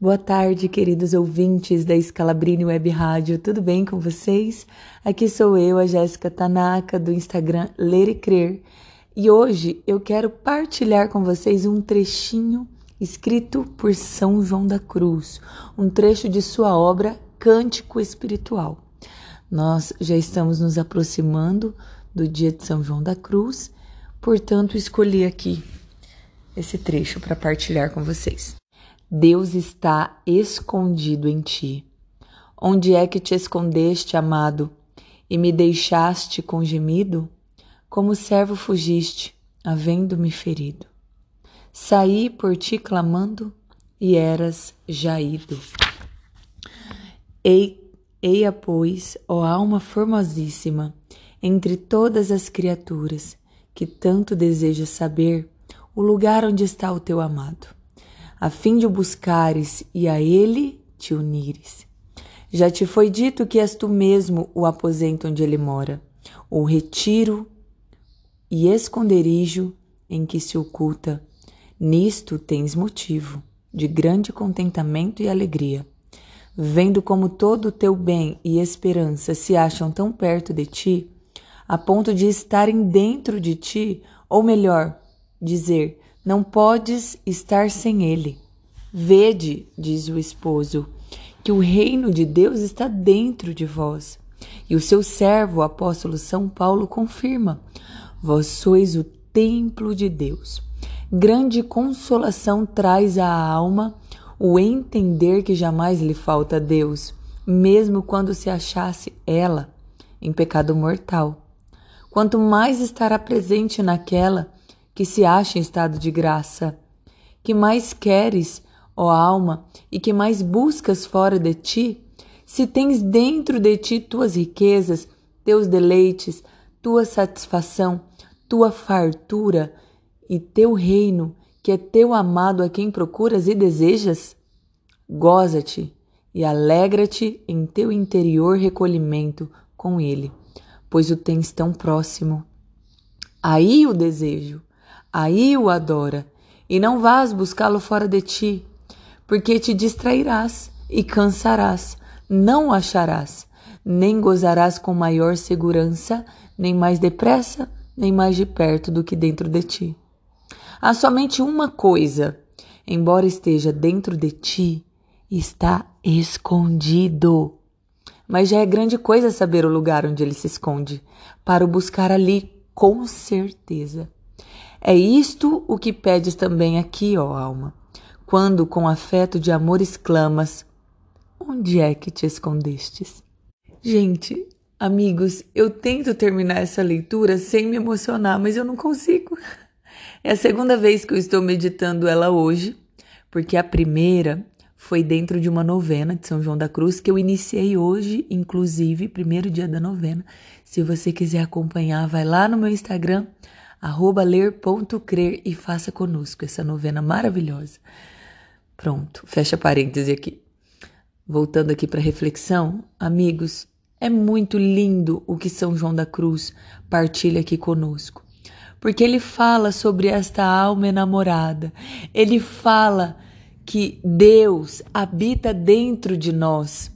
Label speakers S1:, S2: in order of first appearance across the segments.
S1: Boa tarde, queridos ouvintes da Scalabrini Web Rádio, tudo bem com vocês? Aqui sou eu, a Jéssica Tanaka, do Instagram Ler e Crer, e hoje eu quero partilhar com vocês um trechinho escrito por São João da Cruz, um trecho de sua obra Cântico Espiritual. Nós já estamos nos aproximando do dia de São João da Cruz, portanto, escolhi aqui esse trecho para partilhar com vocês. Deus está escondido em ti. Onde é que te escondeste, amado, e me deixaste com gemido? Como servo fugiste, havendo-me ferido. Saí por ti clamando, e eras já ido. Ei, eia, pois, ó alma formosíssima, entre todas as criaturas, que tanto desejas saber o lugar onde está o teu amado a fim de o buscares e a ele te unires. Já te foi dito que és tu mesmo o aposento onde ele mora, o retiro e esconderijo em que se oculta. Nisto tens motivo de grande contentamento e alegria. Vendo como todo o teu bem e esperança se acham tão perto de ti, a ponto de estarem dentro de ti, ou melhor, dizer, não podes estar sem ele. Vede, diz o esposo, que o reino de Deus está dentro de vós. E o seu servo, o apóstolo São Paulo, confirma: Vós sois o templo de Deus. Grande consolação traz à alma o entender que jamais lhe falta Deus, mesmo quando se achasse ela em pecado mortal. Quanto mais estará presente naquela que se acha em estado de graça. Que mais queres, ó alma, e que mais buscas fora de ti? Se tens dentro de ti tuas riquezas, teus deleites, tua satisfação, tua fartura e teu reino, que é teu amado a quem procuras e desejas? Goza-te e alegra-te em teu interior recolhimento com ele, pois o tens tão próximo. Aí o desejo, aí o adora, e não vás buscá-lo fora de ti, porque te distrairás e cansarás, não o acharás, nem gozarás com maior segurança, nem mais depressa, nem mais de perto do que dentro de ti. Há somente uma coisa, embora esteja dentro de ti, está escondido. Mas já é grande coisa saber o lugar onde ele se esconde, para o buscar ali com certeza. É isto o que pedes também aqui, ó alma, quando com afeto de amor exclamas: Onde é que te escondestes? Gente, amigos, eu tento terminar essa leitura sem me emocionar, mas eu não consigo. É a segunda vez que eu estou meditando ela hoje, porque a primeira foi dentro de uma novena de São João da Cruz que eu iniciei hoje, inclusive, primeiro dia da novena. Se você quiser acompanhar, vai lá no meu Instagram, arroba ler.crer e faça conosco essa novena maravilhosa. Pronto, fecha parêntese aqui. Voltando aqui para reflexão, amigos, é muito lindo o que São João da Cruz partilha aqui conosco. Porque ele fala sobre esta alma enamorada. Ele fala que Deus habita dentro de nós.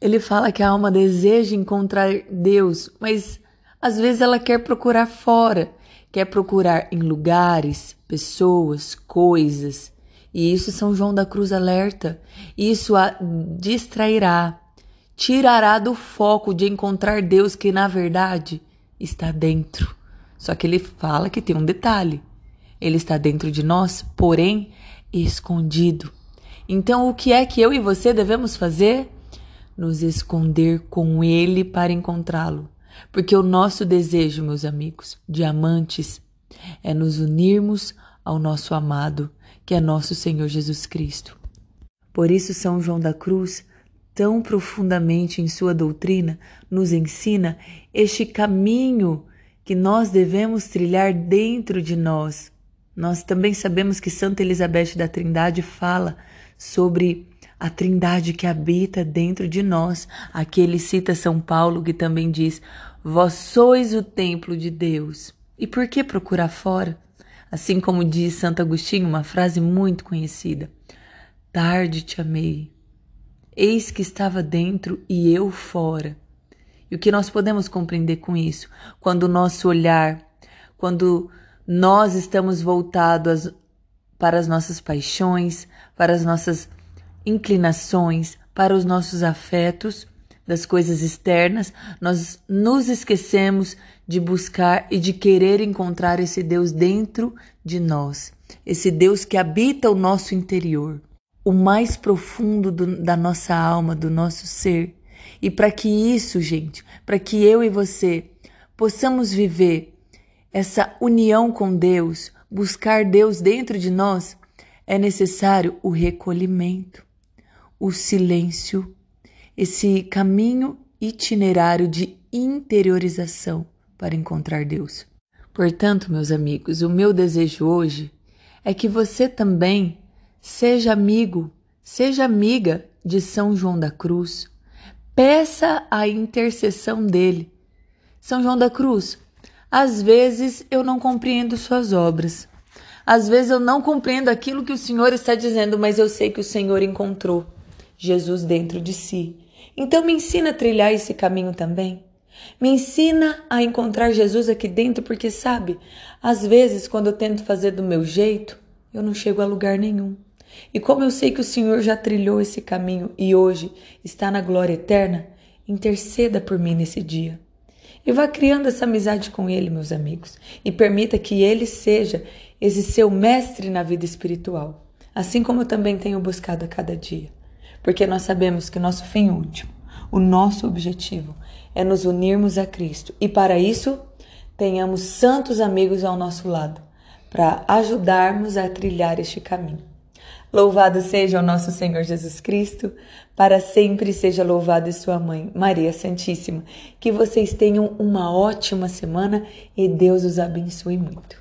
S1: Ele fala que a alma deseja encontrar Deus, mas às vezes ela quer procurar fora, quer procurar em lugares, pessoas, coisas. E isso São João da Cruz alerta. Isso a distrairá, tirará do foco de encontrar Deus que na verdade está dentro. Só que ele fala que tem um detalhe. Ele está dentro de nós, porém escondido. Então, o que é que eu e você devemos fazer? Nos esconder com ele para encontrá-lo. Porque o nosso desejo, meus amigos, diamantes, é nos unirmos ao nosso amado, que é nosso Senhor Jesus Cristo. Por isso, São João da Cruz, tão profundamente em sua doutrina, nos ensina este caminho que nós devemos trilhar dentro de nós. Nós também sabemos que Santa Elizabeth da Trindade fala sobre a Trindade que habita dentro de nós. Aqui ele cita São Paulo, que também diz: Vós sois o templo de Deus. E por que procurar fora? Assim como diz Santo Agostinho, uma frase muito conhecida: tarde te amei. Eis que estava dentro e eu fora. E o que nós podemos compreender com isso? Quando o nosso olhar, quando nós estamos voltados para as nossas paixões, para as nossas inclinações, para os nossos afetos, das coisas externas, nós nos esquecemos de buscar e de querer encontrar esse Deus dentro de nós, esse Deus que habita o nosso interior, o mais profundo do, da nossa alma, do nosso ser. E para que isso, gente, para que eu e você possamos viver essa união com Deus, buscar Deus dentro de nós, é necessário o recolhimento, o silêncio, esse caminho itinerário de interiorização para encontrar Deus. Portanto, meus amigos, o meu desejo hoje é que você também seja amigo, seja amiga de São João da Cruz. Peça a intercessão dele. São João da Cruz, às vezes eu não compreendo suas obras. Às vezes eu não compreendo aquilo que o Senhor está dizendo, mas eu sei que o Senhor encontrou Jesus dentro de si. Então me ensina a trilhar esse caminho também. Me ensina a encontrar Jesus aqui dentro, porque sabe, às vezes quando eu tento fazer do meu jeito, eu não chego a lugar nenhum. E como eu sei que o Senhor já trilhou esse caminho e hoje está na glória eterna, interceda por mim nesse dia. E vá criando essa amizade com Ele, meus amigos, e permita que Ele seja esse seu mestre na vida espiritual, assim como eu também tenho buscado a cada dia. Porque nós sabemos que o nosso fim último, o nosso objetivo é nos unirmos a Cristo. E para isso, tenhamos santos amigos ao nosso lado, para ajudarmos a trilhar este caminho. Louvado seja o nosso Senhor Jesus Cristo, para sempre seja louvado e sua mãe, Maria Santíssima. Que vocês tenham uma ótima semana e Deus os abençoe muito.